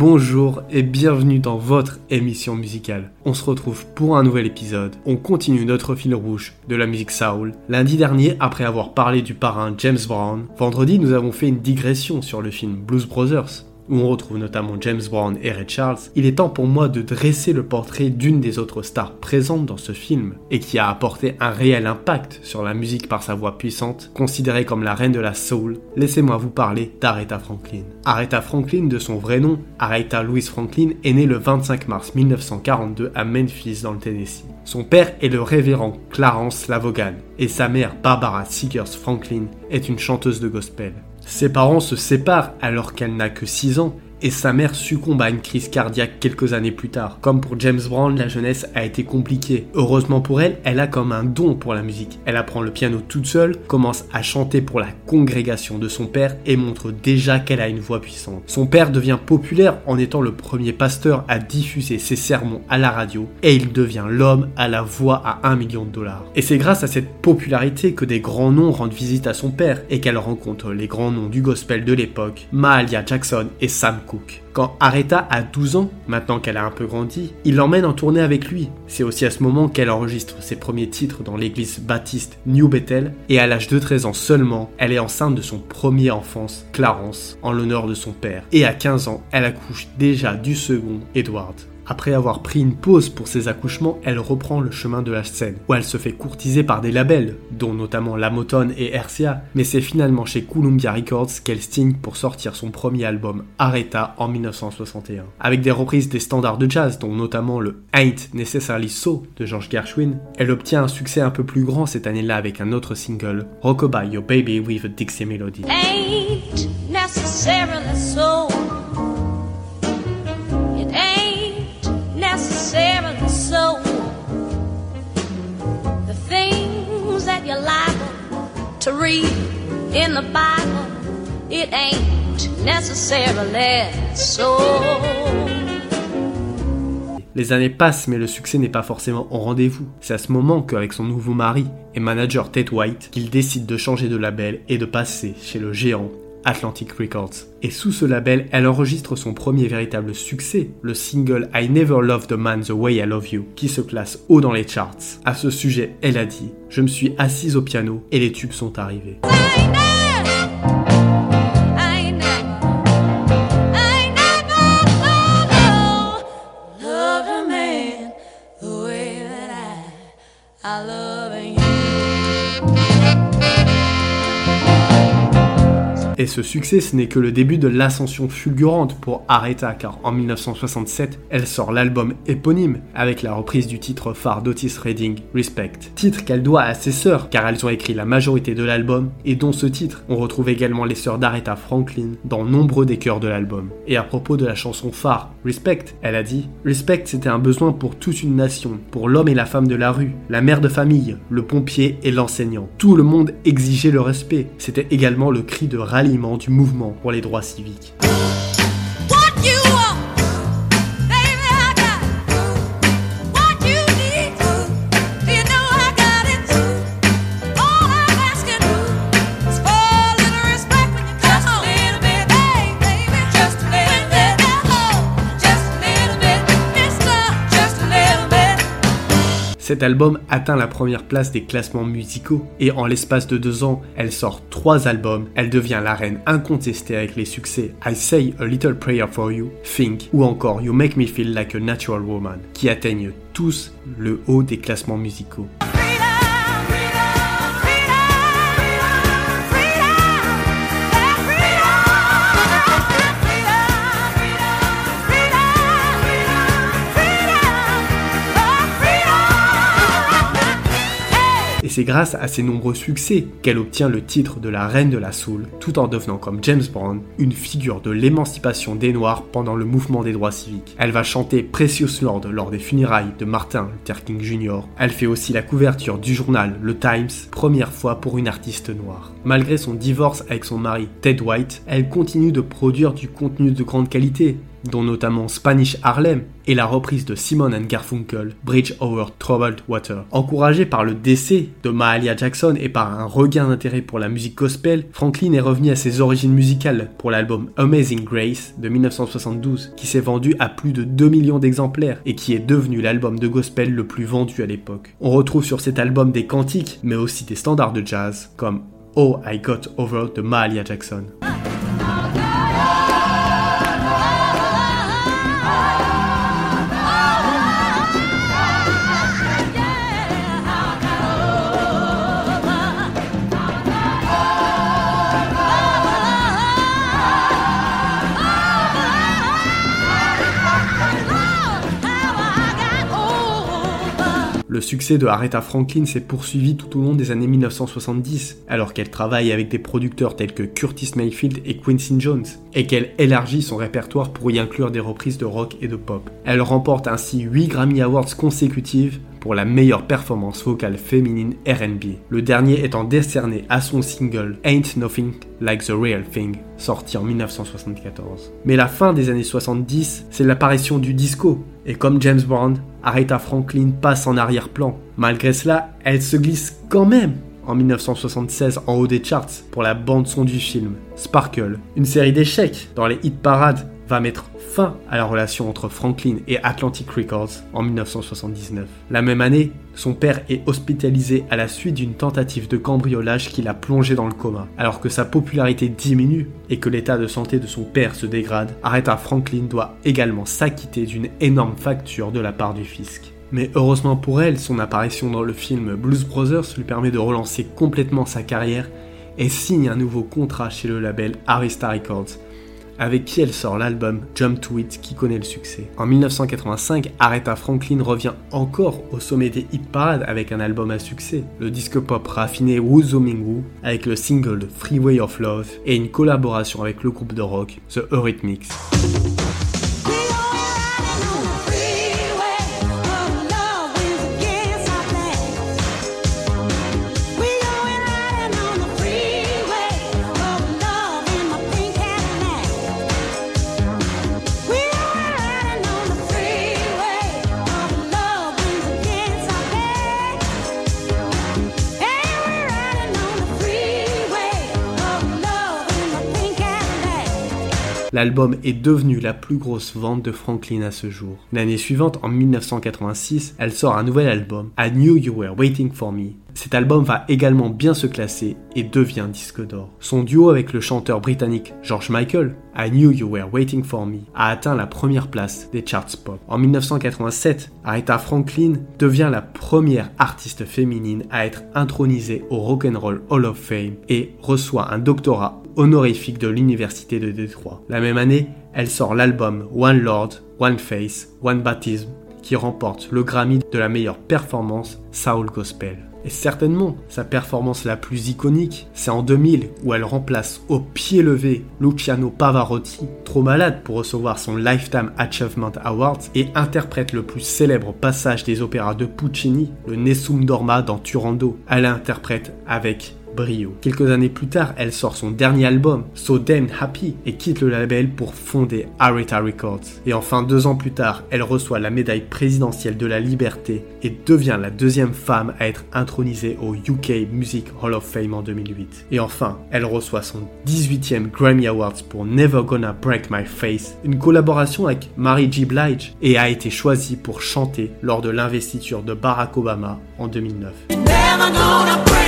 Bonjour et bienvenue dans votre émission musicale. On se retrouve pour un nouvel épisode. On continue notre fil rouge de la musique soul. Lundi dernier, après avoir parlé du parrain James Brown, vendredi nous avons fait une digression sur le film Blues Brothers où on retrouve notamment James Brown et Ray Charles, il est temps pour moi de dresser le portrait d'une des autres stars présentes dans ce film et qui a apporté un réel impact sur la musique par sa voix puissante, considérée comme la reine de la soul. Laissez-moi vous parler d'Aretha Franklin. Aretha Franklin, de son vrai nom, Aretha Louise Franklin, est née le 25 mars 1942 à Memphis dans le Tennessee. Son père est le révérend Clarence Lavogan et sa mère Barbara Seegers Franklin est une chanteuse de gospel. Ses parents se séparent alors qu'elle n'a que 6 ans et sa mère succombe à une crise cardiaque quelques années plus tard. Comme pour James Brown, la jeunesse a été compliquée. Heureusement pour elle, elle a comme un don pour la musique. Elle apprend le piano toute seule, commence à chanter pour la congrégation de son père et montre déjà qu'elle a une voix puissante. Son père devient populaire en étant le premier pasteur à diffuser ses sermons à la radio et il devient l'homme à la voix à 1 million de dollars. Et c'est grâce à cette popularité que des grands noms rendent visite à son père et qu'elle rencontre les grands noms du gospel de l'époque, Mahalia Jackson et Sam quand Aretha a 12 ans, maintenant qu'elle a un peu grandi, il l'emmène en tournée avec lui. C'est aussi à ce moment qu'elle enregistre ses premiers titres dans l'église baptiste New Bethel, et à l'âge de 13 ans seulement, elle est enceinte de son premier enfance, Clarence, en l'honneur de son père. Et à 15 ans, elle accouche déjà du second, Edward. Après avoir pris une pause pour ses accouchements, elle reprend le chemin de la scène, où elle se fait courtiser par des labels, dont notamment La Motone et RCA, mais c'est finalement chez Columbia Records qu'elle signe pour sortir son premier album Aretha en 1961. Avec des reprises des standards de jazz, dont notamment le Ain't Necessarily So de George Gershwin, elle obtient un succès un peu plus grand cette année-là avec un autre single, Rockabye Your Baby with a Dixie Melody. Ain't necessarily so. Les années passent, mais le succès n'est pas forcément au rendez-vous. C'est à ce moment qu'avec son nouveau mari et manager Ted White, qu'il décide de changer de label et de passer chez le géant Atlantic Records. Et sous ce label, elle enregistre son premier véritable succès, le single I Never Loved a Man the Way I Love You, qui se classe haut dans les charts. À ce sujet, elle a dit Je me suis assise au piano et les tubes sont arrivés. Et ce succès, ce n'est que le début de l'ascension fulgurante pour Aretha, car en 1967, elle sort l'album éponyme avec la reprise du titre phare d'Otis Redding, Respect. Titre qu'elle doit à ses sœurs, car elles ont écrit la majorité de l'album, et dont ce titre, on retrouve également les sœurs d'Aretha Franklin dans nombreux des chœurs de l'album. Et à propos de la chanson phare, Respect, elle a dit Respect, c'était un besoin pour toute une nation, pour l'homme et la femme de la rue, la mère de famille, le pompier et l'enseignant. Tout le monde exigeait le respect. C'était également le cri de du mouvement pour les droits civiques. Cet album atteint la première place des classements musicaux et en l'espace de deux ans, elle sort trois albums. Elle devient la reine incontestée avec les succès I Say a Little Prayer for You, Think ou encore You Make Me Feel Like a Natural Woman qui atteignent tous le haut des classements musicaux. C'est grâce à ses nombreux succès qu'elle obtient le titre de la reine de la soul, tout en devenant comme James Brown une figure de l'émancipation des Noirs pendant le mouvement des droits civiques. Elle va chanter Precious Lord lors des funérailles de Martin Luther King Jr. Elle fait aussi la couverture du journal Le Times, première fois pour une artiste noire. Malgré son divorce avec son mari Ted White, elle continue de produire du contenu de grande qualité dont notamment Spanish Harlem et la reprise de Simon Garfunkel, Bridge Over Troubled Water. Encouragé par le décès de Mahalia Jackson et par un regain d'intérêt pour la musique gospel, Franklin est revenu à ses origines musicales pour l'album Amazing Grace de 1972, qui s'est vendu à plus de 2 millions d'exemplaires et qui est devenu l'album de gospel le plus vendu à l'époque. On retrouve sur cet album des cantiques, mais aussi des standards de jazz, comme Oh I Got Over de Mahalia Jackson. Le succès de Aretha Franklin s'est poursuivi tout au long des années 1970, alors qu'elle travaille avec des producteurs tels que Curtis Mayfield et Quincy Jones, et qu'elle élargit son répertoire pour y inclure des reprises de rock et de pop. Elle remporte ainsi 8 Grammy Awards consécutives pour la meilleure performance vocale féminine RB, le dernier étant décerné à son single Ain't Nothing Like the Real Thing, sorti en 1974. Mais la fin des années 70, c'est l'apparition du disco, et comme James Brown, Aretha Franklin passe en arrière-plan. Malgré cela, elle se glisse quand même en 1976 en haut des charts pour la bande-son du film Sparkle. Une série d'échecs dans les hit parades va mettre fin à la relation entre Franklin et Atlantic Records en 1979. La même année, son père est hospitalisé à la suite d'une tentative de cambriolage qui l'a plongé dans le coma. Alors que sa popularité diminue et que l'état de santé de son père se dégrade, Aretha Franklin doit également s'acquitter d'une énorme facture de la part du fisc. Mais heureusement pour elle, son apparition dans le film Blues Brothers lui permet de relancer complètement sa carrière et signe un nouveau contrat chez le label Arista Records, avec qui elle sort l'album Jump to It qui connaît le succès. En 1985, Aretha Franklin revient encore au sommet des hit parades avec un album à succès, le disque pop raffiné Woo Zooming Woo, avec le single Freeway of Love et une collaboration avec le groupe de rock The Eurythmics. L'album est devenu la plus grosse vente de Franklin à ce jour. L'année suivante, en 1986, elle sort un nouvel album, I Knew You Were Waiting For Me. Cet album va également bien se classer et devient disque d'or. Son duo avec le chanteur britannique George Michael, I Knew You Were Waiting For Me, a atteint la première place des charts pop. En 1987, Aretha Franklin devient la première artiste féminine à être intronisée au Rock'n'Roll Hall of Fame et reçoit un doctorat honorifique de l'Université de Détroit. La même année, elle sort l'album One Lord, One Face, One Baptism qui remporte le Grammy de la meilleure performance Soul Gospel. Et certainement, sa performance la plus iconique, c'est en 2000 où elle remplace au pied levé Luciano Pavarotti, trop malade pour recevoir son Lifetime Achievement Award, et interprète le plus célèbre passage des opéras de Puccini, le Nessun Dorma dans Turando. Elle interprète avec brio. Quelques années plus tard, elle sort son dernier album, So Damn Happy, et quitte le label pour fonder Aretha Records. Et enfin, deux ans plus tard, elle reçoit la médaille présidentielle de la liberté et devient la deuxième femme à être intronisée au UK Music Hall of Fame en 2008. Et enfin, elle reçoit son 18e Grammy Awards pour Never Gonna Break My Face, une collaboration avec Mary J. Blige, et a été choisie pour chanter lors de l'investiture de Barack Obama en 2009. Never gonna break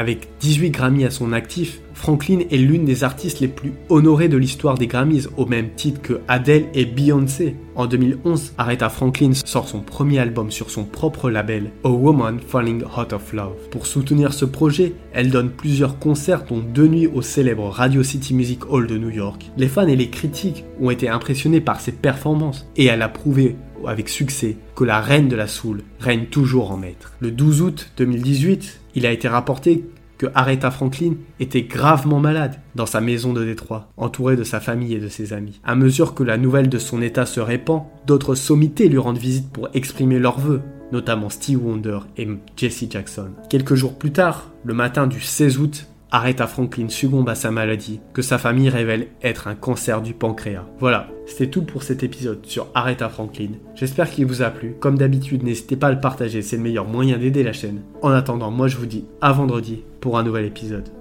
Avec 18 Grammys à son actif, Franklin est l'une des artistes les plus honorées de l'histoire des Grammys, au même titre que Adele et Beyoncé. En 2011, Aretha Franklin sort son premier album sur son propre label, A Woman Falling Out of Love. Pour soutenir ce projet, elle donne plusieurs concerts dont deux nuits au célèbre Radio City Music Hall de New York. Les fans et les critiques ont été impressionnés par ses performances et elle a prouvé avec succès que la reine de la soul règne toujours en maître. Le 12 août 2018, il a été rapporté que Aretha Franklin était gravement malade dans sa maison de Détroit, entourée de sa famille et de ses amis. À mesure que la nouvelle de son état se répand, d'autres sommités lui rendent visite pour exprimer leurs vœux, notamment Steve Wonder et Jesse Jackson. Quelques jours plus tard, le matin du 16 août, Aretha Franklin succombe à sa maladie, que sa famille révèle être un cancer du pancréas. Voilà, c'était tout pour cet épisode sur Aretha Franklin. J'espère qu'il vous a plu. Comme d'habitude, n'hésitez pas à le partager, c'est le meilleur moyen d'aider la chaîne. En attendant, moi je vous dis à vendredi pour un nouvel épisode.